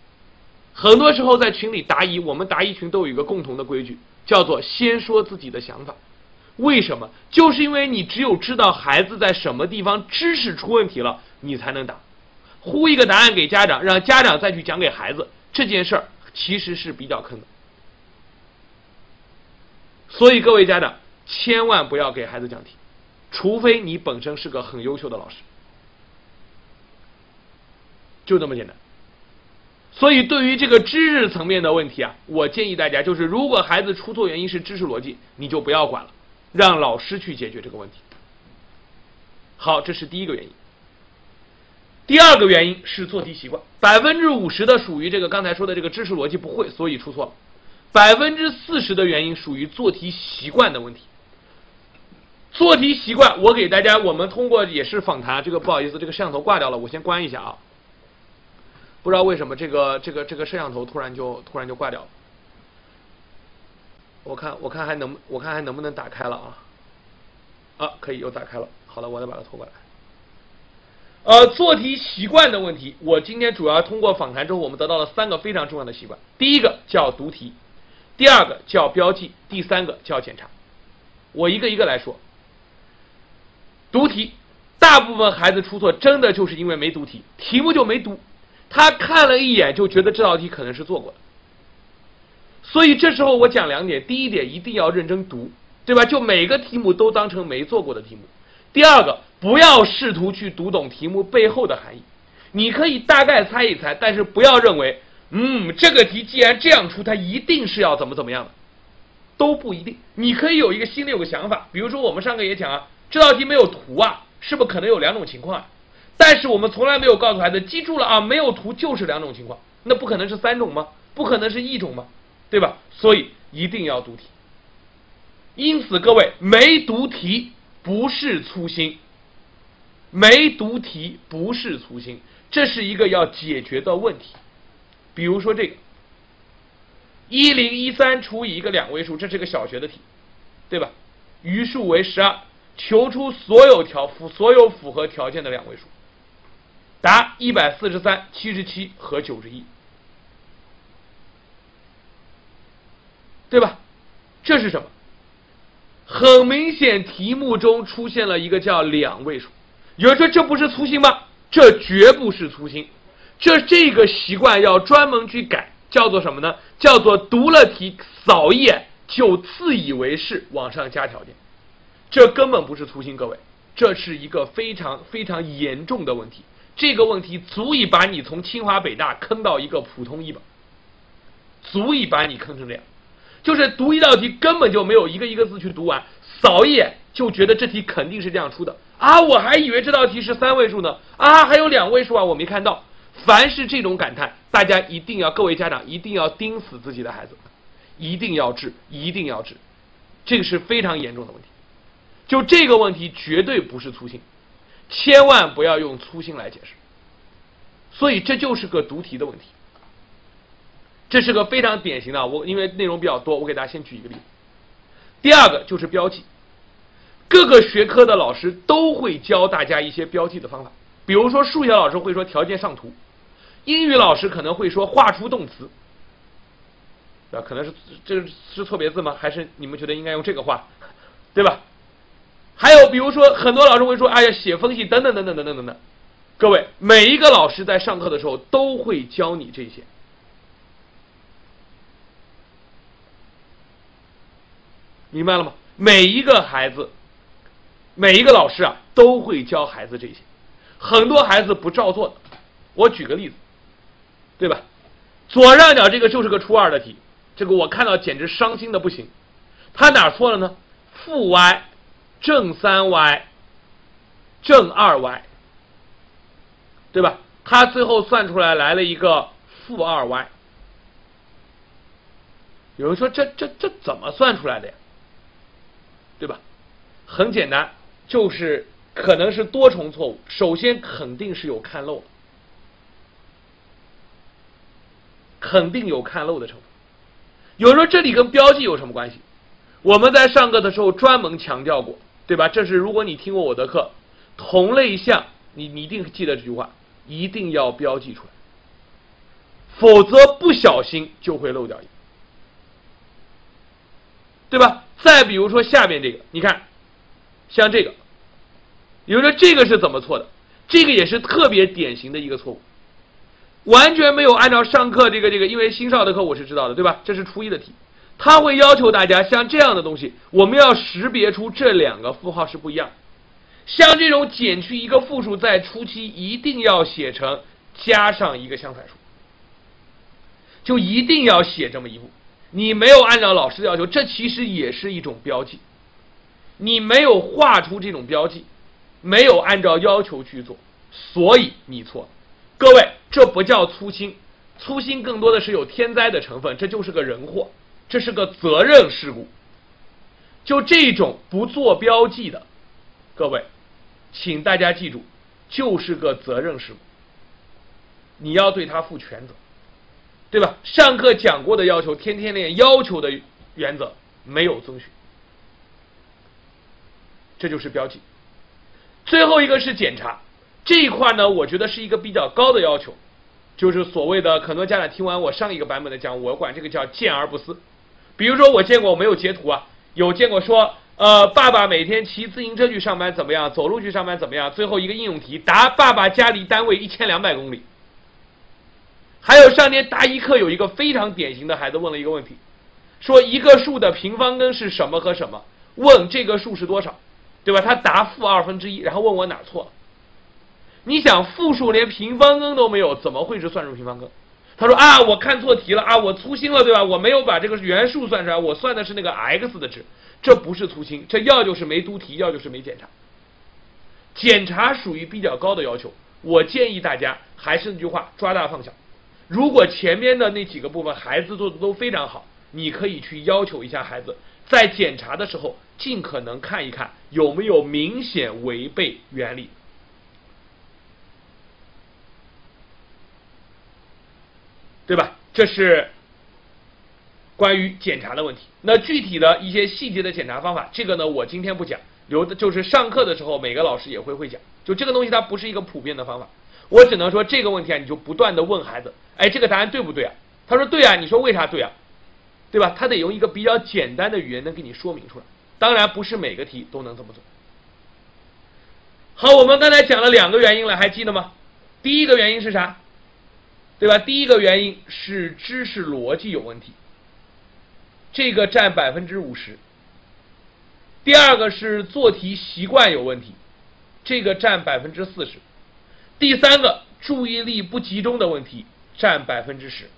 很多时候在群里答疑，我们答疑群都有一个共同的规矩，叫做先说自己的想法。为什么？就是因为你只有知道孩子在什么地方知识出问题了，你才能答。呼一个答案给家长，让家长再去讲给孩子，这件事儿其实是比较坑的。所以各位家长千万不要给孩子讲题，除非你本身是个很优秀的老师，就这么简单。所以对于这个知识层面的问题啊，我建议大家就是，如果孩子出错原因是知识逻辑，你就不要管了，让老师去解决这个问题。好，这是第一个原因。第二个原因是做题习惯，百分之五十的属于这个刚才说的这个知识逻辑不会，所以出错了。百分之四十的原因属于做题习惯的问题。做题习惯，我给大家，我们通过也是访谈，这个不好意思，这个摄像头挂掉了，我先关一下啊。不知道为什么这个这个这个摄像头突然就突然就挂掉了。我看我看还能我看还能不能打开了啊？啊，可以又打开了。好了，我再把它拖过来。呃，做题习惯的问题，我今天主要通过访谈之后，我们得到了三个非常重要的习惯。第一个叫读题。第二个叫标记，第三个叫检查。我一个一个来说。读题，大部分孩子出错真的就是因为没读题，题目就没读，他看了一眼就觉得这道题可能是做过的。所以这时候我讲两点：第一点，一定要认真读，对吧？就每个题目都当成没做过的题目。第二个，不要试图去读懂题目背后的含义，你可以大概猜一猜，但是不要认为。嗯，这个题既然这样出，它一定是要怎么怎么样的，都不一定。你可以有一个心里有个想法，比如说我们上课也讲啊，这道题没有图啊，是不是可能有两种情况啊？但是我们从来没有告诉孩子，记住了啊，没有图就是两种情况，那不可能是三种吗？不可能是一种吗？对吧？所以一定要读题。因此，各位没读题不是粗心，没读题不是粗心，这是一个要解决的问题。比如说这个一零一三除以一个两位数，这是个小学的题，对吧？余数为十二，求出所有条符所有符合条件的两位数。答一百四十三、七十七和九十一，对吧？这是什么？很明显，题目中出现了一个叫两位数。有人说这不是粗心吗？这绝不是粗心，这这个习惯要专门去改，叫做什么呢？叫做读了题扫一眼就自以为是，往上加条件。这根本不是粗心，各位，这是一个非常非常严重的问题。这个问题足以把你从清华北大坑到一个普通一本，足以把你坑成这样。就是读一道题根本就没有一个一个字去读完，扫一眼就觉得这题肯定是这样出的啊！我还以为这道题是三位数呢啊，还有两位数啊，我没看到。凡是这种感叹，大家一定要，各位家长一定要盯死自己的孩子，一定要治，一定要治，这个是非常严重的问题。就这个问题绝对不是粗心，千万不要用粗心来解释。所以这就是个读题的问题。这是个非常典型的，我因为内容比较多，我给大家先举一个例子。第二个就是标记，各个学科的老师都会教大家一些标记的方法，比如说数学老师会说条件上图，英语老师可能会说画出动词，啊，可能是这是错别字吗？还是你们觉得应该用这个画，对吧？还有比如说很多老师会说，哎呀，写分析等等等等等等等等，各位每一个老师在上课的时候都会教你这些。明白了吗？每一个孩子，每一个老师啊，都会教孩子这些。很多孩子不照做的。我举个例子，对吧？左上角这个就是个初二的题，这个我看到简直伤心的不行。他哪错了呢？负 y 正三 y 正二 y，对吧？他最后算出来来了一个负二 y。有人说这这这怎么算出来的呀？对吧？很简单，就是可能是多重错误。首先肯定是有看漏，肯定有看漏的成分。有人说这里跟标记有什么关系？我们在上课的时候专门强调过，对吧？这是如果你听过我的课，同类项你你一定记得这句话，一定要标记出来，否则不小心就会漏掉一，对吧？再比如说下面这个，你看，像这个，有人说这个是怎么错的？这个也是特别典型的一个错误，完全没有按照上课这个这个，因为新少的课我是知道的，对吧？这是初一的题，他会要求大家像这样的东西，我们要识别出这两个负号是不一样。像这种减去一个负数，在初期一定要写成加上一个相反数，就一定要写这么一步。你没有按照老师的要求，这其实也是一种标记。你没有画出这种标记，没有按照要求去做，所以你错了。各位，这不叫粗心，粗心更多的是有天灾的成分，这就是个人祸，这是个责任事故。就这种不做标记的，各位，请大家记住，就是个责任事故，你要对他负全责。对吧？上课讲过的要求，天天练要求的原则没有遵循，这就是标记。最后一个是检查这一块呢，我觉得是一个比较高的要求，就是所谓的很多家长听完我上一个版本的讲，我管这个叫见而不思。比如说我见过，我没有截图啊，有见过说，呃，爸爸每天骑自行车去上班怎么样？走路去上班怎么样？最后一个应用题答：爸爸家离单位一千两百公里。还有上天答一课有一个非常典型的孩子问了一个问题，说一个数的平方根是什么和什么？问这个数是多少，对吧？他答负二分之一，然后问我哪错了？你想负数连平方根都没有，怎么会是算术平方根？他说啊，我看错题了啊，我粗心了，对吧？我没有把这个原数算出来，我算的是那个 x 的值，这不是粗心，这要就是没读题，要就是没检查。检查属于比较高的要求，我建议大家还是那句话，抓大放小。如果前面的那几个部分孩子做的都非常好，你可以去要求一下孩子在检查的时候尽可能看一看有没有明显违背原理，对吧？这是关于检查的问题。那具体的一些细节的检查方法，这个呢，我今天不讲，留的就是上课的时候每个老师也会会讲。就这个东西，它不是一个普遍的方法，我只能说这个问题啊，你就不断的问孩子，哎，这个答案对不对啊？他说对啊，你说为啥对啊？对吧？他得用一个比较简单的语言能给你说明出来。当然不是每个题都能这么做。好，我们刚才讲了两个原因了，还记得吗？第一个原因是啥？对吧？第一个原因是知识逻辑有问题，这个占百分之五十。第二个是做题习惯有问题。这个占百分之四十，第三个注意力不集中的问题占百分之十。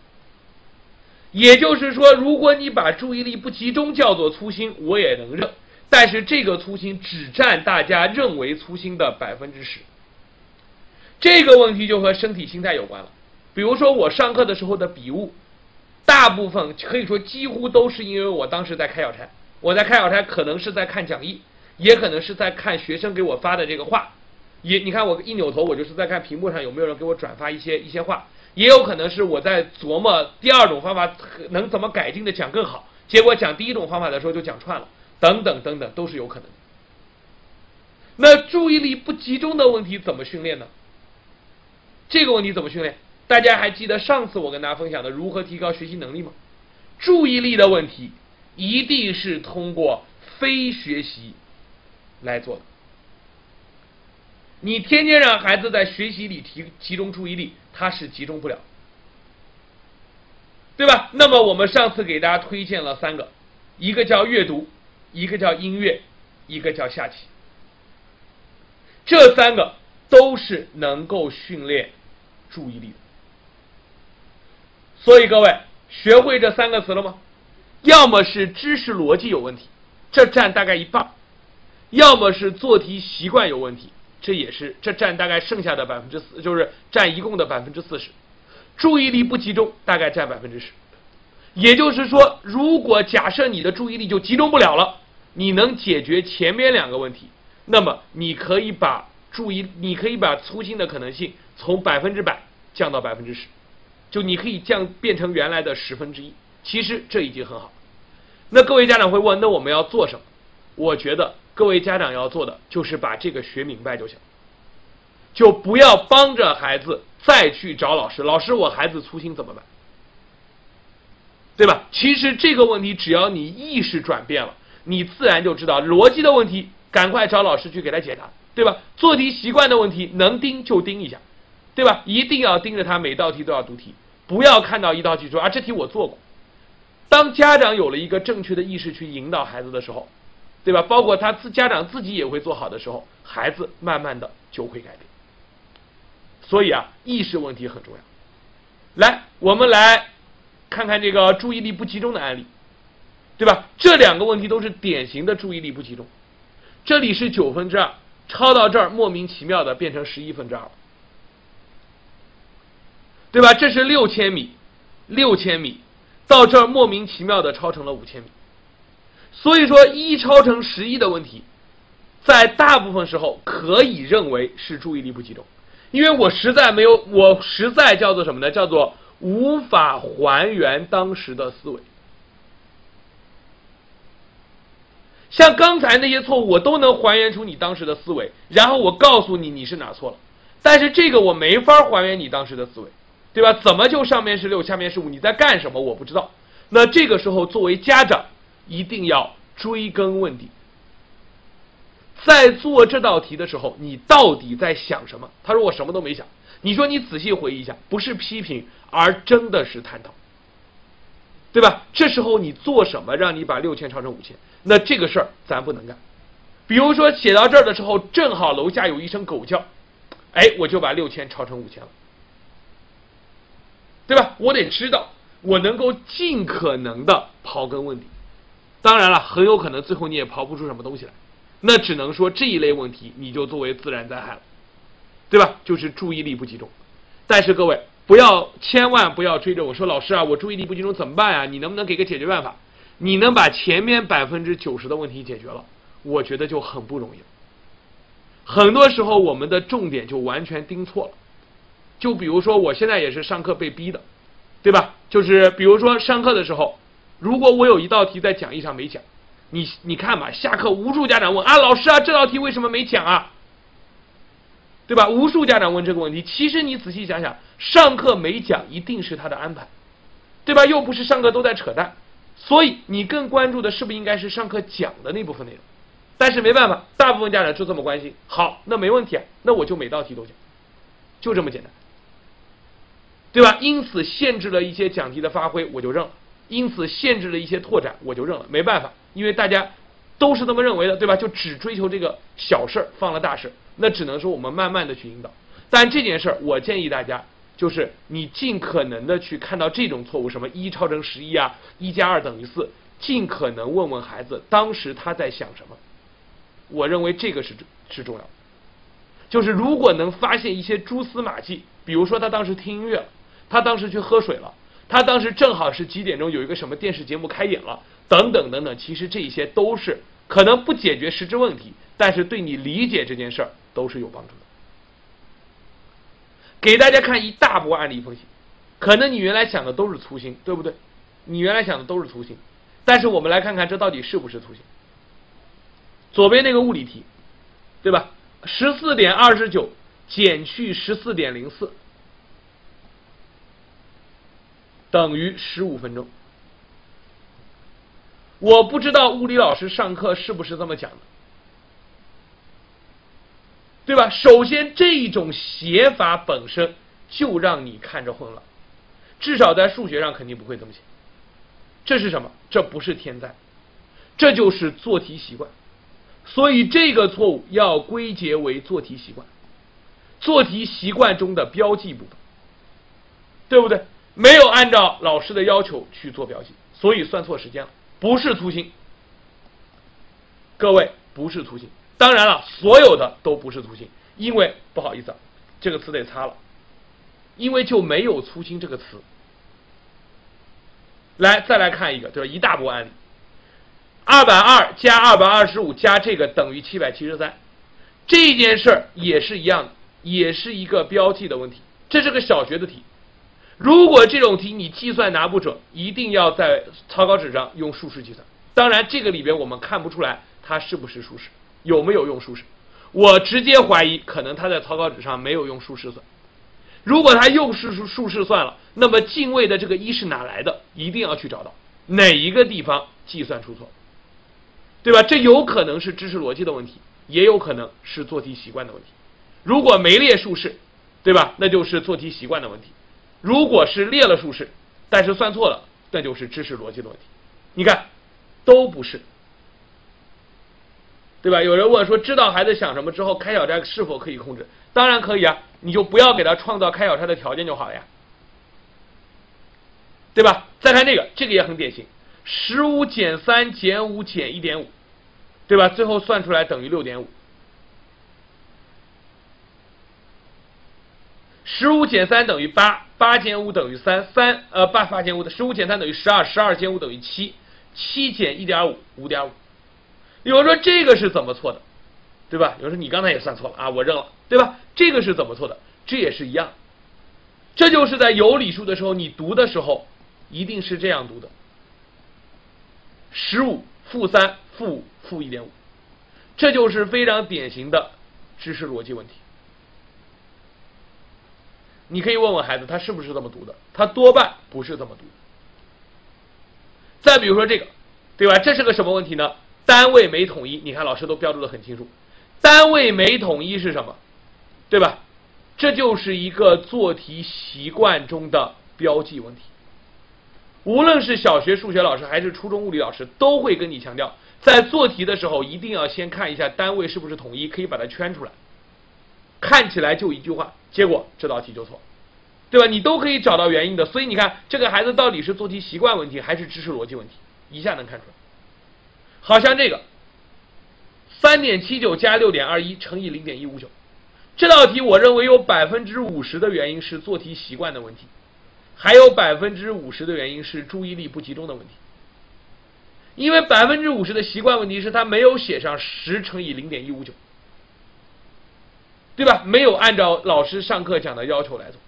也就是说，如果你把注意力不集中叫做粗心，我也能认，但是这个粗心只占大家认为粗心的百分之十。这个问题就和身体心态有关了。比如说我上课的时候的笔误，大部分可以说几乎都是因为我当时在开小差，我在开小差可能是在看讲义。也可能是在看学生给我发的这个话，也你看我一扭头，我就是在看屏幕上有没有人给我转发一些一些话，也有可能是我在琢磨第二种方法能怎么改进的讲更好，结果讲第一种方法的时候就讲串了，等等等等都是有可能。那注意力不集中的问题怎么训练呢？这个问题怎么训练？大家还记得上次我跟大家分享的如何提高学习能力吗？注意力的问题一定是通过非学习。来做的，你天天让孩子在学习里提集中注意力，他是集中不了，对吧？那么我们上次给大家推荐了三个，一个叫阅读，一个叫音乐，一个叫下棋，这三个都是能够训练注意力的。所以各位学会这三个词了吗？要么是知识逻辑有问题，这占大概一半。要么是做题习惯有问题，这也是这占大概剩下的百分之四，就是占一共的百分之四十。注意力不集中大概占百分之十。也就是说，如果假设你的注意力就集中不了了，你能解决前面两个问题，那么你可以把注意，你可以把粗心的可能性从百分之百降到百分之十，就你可以降变成原来的十分之一。其实这已经很好。那各位家长会问，那我们要做什么？我觉得。各位家长要做的就是把这个学明白就行，就不要帮着孩子再去找老师。老师，我孩子粗心怎么办？对吧？其实这个问题只要你意识转变了，你自然就知道逻辑的问题，赶快找老师去给他解答，对吧？做题习惯的问题，能盯就盯一下，对吧？一定要盯着他，每道题都要读题，不要看到一道题说啊这题我做过。当家长有了一个正确的意识去引导孩子的时候。对吧？包括他自家长自己也会做好的时候，孩子慢慢的就会改变。所以啊，意识问题很重要。来，我们来看看这个注意力不集中的案例，对吧？这两个问题都是典型的注意力不集中。这里是九分之二，抄到这儿莫名其妙的变成十一分之二了，对吧？这是六千米，六千米到这儿莫名其妙的超成了五千米。所以说，一超成十一的问题，在大部分时候可以认为是注意力不集中，因为我实在没有，我实在叫做什么呢？叫做无法还原当时的思维。像刚才那些错误，我都能还原出你当时的思维，然后我告诉你你是哪错了。但是这个我没法还原你当时的思维，对吧？怎么就上面是六，下面是五？你在干什么？我不知道。那这个时候，作为家长。一定要追根问底，在做这道题的时候，你到底在想什么？他说我什么都没想。你说你仔细回忆一下，不是批评，而真的是探讨，对吧？这时候你做什么让你把六千抄成五千？那这个事儿咱不能干。比如说写到这儿的时候，正好楼下有一声狗叫，哎，我就把六千抄成五千了，对吧？我得知道，我能够尽可能的刨根问底。当然了，很有可能最后你也刨不出什么东西来，那只能说这一类问题你就作为自然灾害了，对吧？就是注意力不集中。但是各位不要千万不要追着我说，老师啊，我注意力不集中怎么办啊？你能不能给个解决办法？你能把前面百分之九十的问题解决了，我觉得就很不容易。很多时候我们的重点就完全盯错了。就比如说我现在也是上课被逼的，对吧？就是比如说上课的时候，如果我有一道题在讲义上没讲，你你看吧，下课无数家长问啊，老师啊，这道题为什么没讲啊？对吧？无数家长问这个问题，其实你仔细想想，上课没讲一定是他的安排，对吧？又不是上课都在扯淡，所以你更关注的是不是应该是上课讲的那部分内容？但是没办法，大部分家长就这么关心。好，那没问题啊，那我就每道题都讲，就这么简单，对吧？因此限制了一些讲题的发挥，我就认了；因此限制了一些拓展，我就认了。没办法，因为大家都是这么认为的，对吧？就只追求这个小事儿，放了大事，那只能说我们慢慢的去引导。但这件事儿，我建议大家就是你尽可能的去看到这种错误，什么一超成十一啊，一加二等于四，尽可能问问孩子当时他在想什么。我认为这个是是重要的，就是如果能发现一些蛛丝马迹，比如说他当时听音乐了，他当时去喝水了，他当时正好是几点钟有一个什么电视节目开演了，等等等等，其实这一些都是可能不解决实质问题，但是对你理解这件事儿都是有帮助的。给大家看一大波案例分析，可能你原来想的都是粗心，对不对？你原来想的都是粗心，但是我们来看看这到底是不是粗心。左边那个物理题，对吧？十四点二十九减去十四点零四等于十五分钟。我不知道物理老师上课是不是这么讲的，对吧？首先，这一种写法本身就让你看着混乱，至少在数学上肯定不会这么写。这是什么？这不是天灾，这就是做题习惯。所以这个错误要归结为做题习惯，做题习惯中的标记部分，对不对？没有按照老师的要求去做标记，所以算错时间了，不是粗心。各位不是粗心，当然了，所有的都不是粗心，因为不好意思，这个词得擦了，因为就没有粗心这个词。来，再来看一个，就是一大波案例。二百二加二百二十五加这个等于七百七十三，这件事儿也是一样的，也是一个标记的问题。这是个小学的题，如果这种题你计算拿不准，一定要在草稿纸上用竖式计算。当然，这个里边我们看不出来它是不是竖式，有没有用竖式。我直接怀疑，可能他在草稿纸上没有用竖式算。如果他用是竖竖式算了，那么进位的这个一是哪来的？一定要去找到哪一个地方计算出错。对吧？这有可能是知识逻辑的问题，也有可能是做题习惯的问题。如果没列竖式，对吧？那就是做题习惯的问题。如果是列了竖式，但是算错了，那就是知识逻辑的问题。你看，都不是，对吧？有人问说，知道孩子想什么之后，开小差是否可以控制？当然可以啊，你就不要给他创造开小差的条件就好了呀，对吧？再看这个，这个也很典型。十五减三减五减一点五，对吧？最后算出来等于六点五。十五减三等于八，八减五等于三，三呃八八减五的十五减三等于十二，十二减五等于七，七减一点五五点五。有人说这个是怎么错的，对吧？有人说你刚才也算错了啊，我认了，对吧？这个是怎么错的？这也是一样，这就是在有理数的时候，你读的时候一定是这样读的。十五负三负五负一点五，这就是非常典型的知识逻辑问题。你可以问问孩子，他是不是这么读的？他多半不是这么读。再比如说这个，对吧？这是个什么问题呢？单位没统一。你看老师都标注的很清楚，单位没统一是什么？对吧？这就是一个做题习惯中的标记问题。无论是小学数学老师还是初中物理老师，都会跟你强调，在做题的时候一定要先看一下单位是不是统一，可以把它圈出来。看起来就一句话，结果这道题就错，对吧？你都可以找到原因的。所以你看，这个孩子到底是做题习惯问题还是知识逻辑问题，一下能看出来。好像这个三点七九加六点二一乘以零点一五九，这道题我认为有百分之五十的原因是做题习惯的问题。还有百分之五十的原因是注意力不集中的问题。因为百分之五十的习惯问题是他没有写上十乘以零点一五九，对吧？没有按照老师上课讲的要求来做。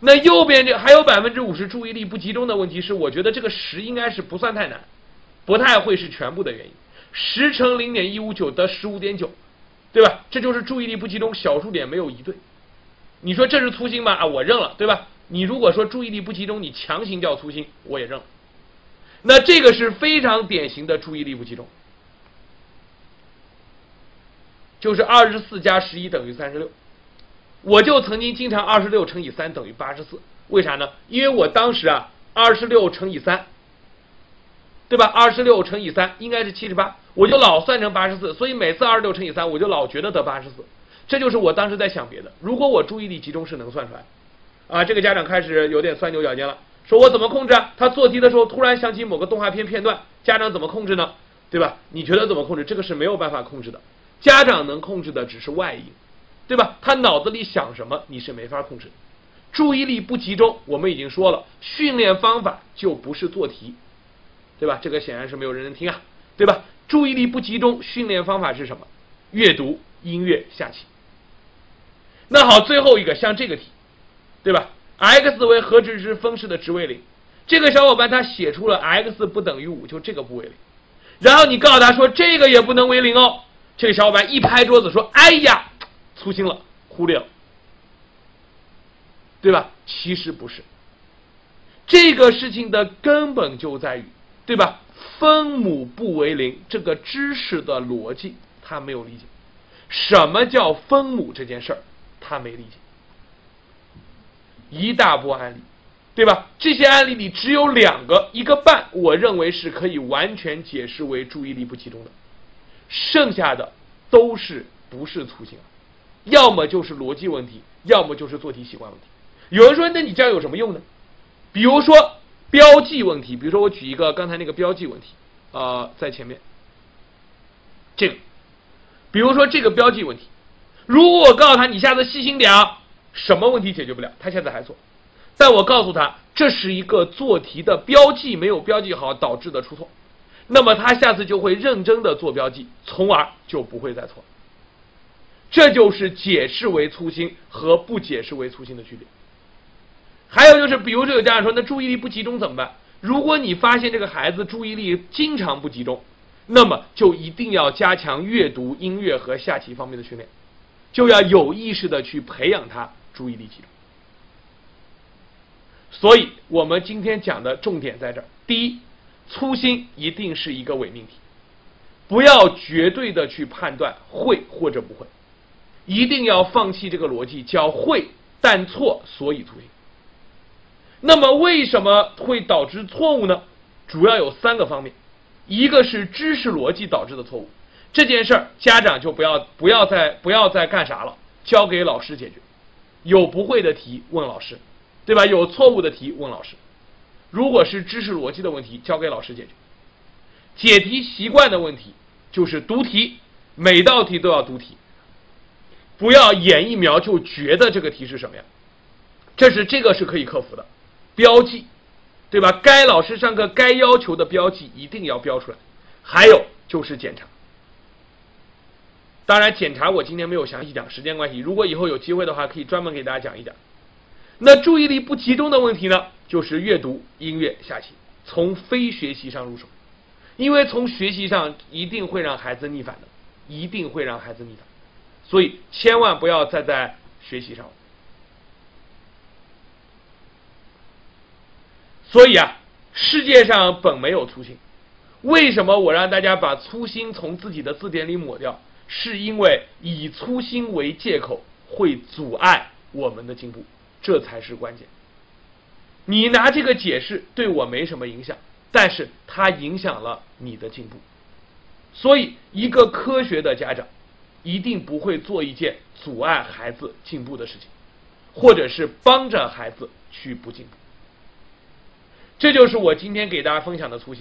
那右边这还有百分之五十注意力不集中的问题是，我觉得这个十应该是不算太难，不太会是全部的原因。十乘零点一五九得十五点九，对吧？这就是注意力不集中，小数点没有一对。你说这是粗心吗？啊，我认了，对吧？你如果说注意力不集中，你强行叫粗心，我也认了。那这个是非常典型的注意力不集中，就是二十四加十一等于三十六。我就曾经经常二十六乘以三等于八十四，为啥呢？因为我当时啊，二十六乘以三，对吧？二十六乘以三应该是七十八，我就老算成八十四，所以每次二十六乘以三，我就老觉得得八十四。这就是我当时在想别的。如果我注意力集中是能算出来，啊，这个家长开始有点钻牛角尖了，说我怎么控制啊？他做题的时候突然想起某个动画片片段，家长怎么控制呢？对吧？你觉得怎么控制？这个是没有办法控制的，家长能控制的只是外因，对吧？他脑子里想什么，你是没法控制。注意力不集中，我们已经说了，训练方法就不是做题，对吧？这个显然是没有人能听啊，对吧？注意力不集中，训练方法是什么？阅读、音乐、下棋。那好，最后一个像这个题，对吧？x 为何值之分式的值为零，这个小伙伴他写出了 x 不等于五，就这个不为零。然后你告诉他说这个也不能为零哦，这个小伙伴一拍桌子说：“哎呀，粗心了，忽略了，对吧？”其实不是，这个事情的根本就在于，对吧？分母不为零这个知识的逻辑他没有理解，什么叫分母这件事儿？他没理解，一大波案例，对吧？这些案例里只有两个，一个半，我认为是可以完全解释为注意力不集中的，剩下的都是不是粗心，要么就是逻辑问题，要么就是做题习惯问题。有人说，那你这样有什么用呢？比如说标记问题，比如说我举一个刚才那个标记问题，啊，在前面，这个，比如说这个标记问题。如果我告诉他你下次细心点啊，什么问题解决不了？他现在还做，但我告诉他这是一个做题的标记没有标记好导致的出错，那么他下次就会认真的做标记，从而就不会再错。这就是解释为粗心和不解释为粗心的区别。还有就是，比如说有家长说，那注意力不集中怎么办？如果你发现这个孩子注意力经常不集中，那么就一定要加强阅读、音乐和下棋方面的训练。就要有意识的去培养他注意力集中，所以我们今天讲的重点在这儿：第一，粗心一定是一个伪命题，不要绝对的去判断会或者不会，一定要放弃这个逻辑，叫会但错，所以粗心。那么为什么会导致错误呢？主要有三个方面，一个是知识逻辑导致的错误。这件事儿，家长就不要不要再不要再干啥了，交给老师解决。有不会的题问老师，对吧？有错误的题问老师。如果是知识逻辑的问题，交给老师解决。解题习惯的问题，就是读题，每道题都要读题，不要眼一瞄就觉得这个题是什么呀？这是这个是可以克服的。标记，对吧？该老师上课该要求的标记一定要标出来。还有就是检查。当然，检查我今天没有详细讲，时间关系。如果以后有机会的话，可以专门给大家讲一讲。那注意力不集中的问题呢，就是阅读、音乐、下棋，从非学习上入手，因为从学习上一定会让孩子逆反的，一定会让孩子逆反，所以千万不要再在学习上。所以啊，世界上本没有粗心，为什么我让大家把粗心从自己的字典里抹掉？是因为以粗心为借口会阻碍我们的进步，这才是关键。你拿这个解释对我没什么影响，但是它影响了你的进步。所以，一个科学的家长一定不会做一件阻碍孩子进步的事情，或者是帮着孩子去不进步。这就是我今天给大家分享的初心。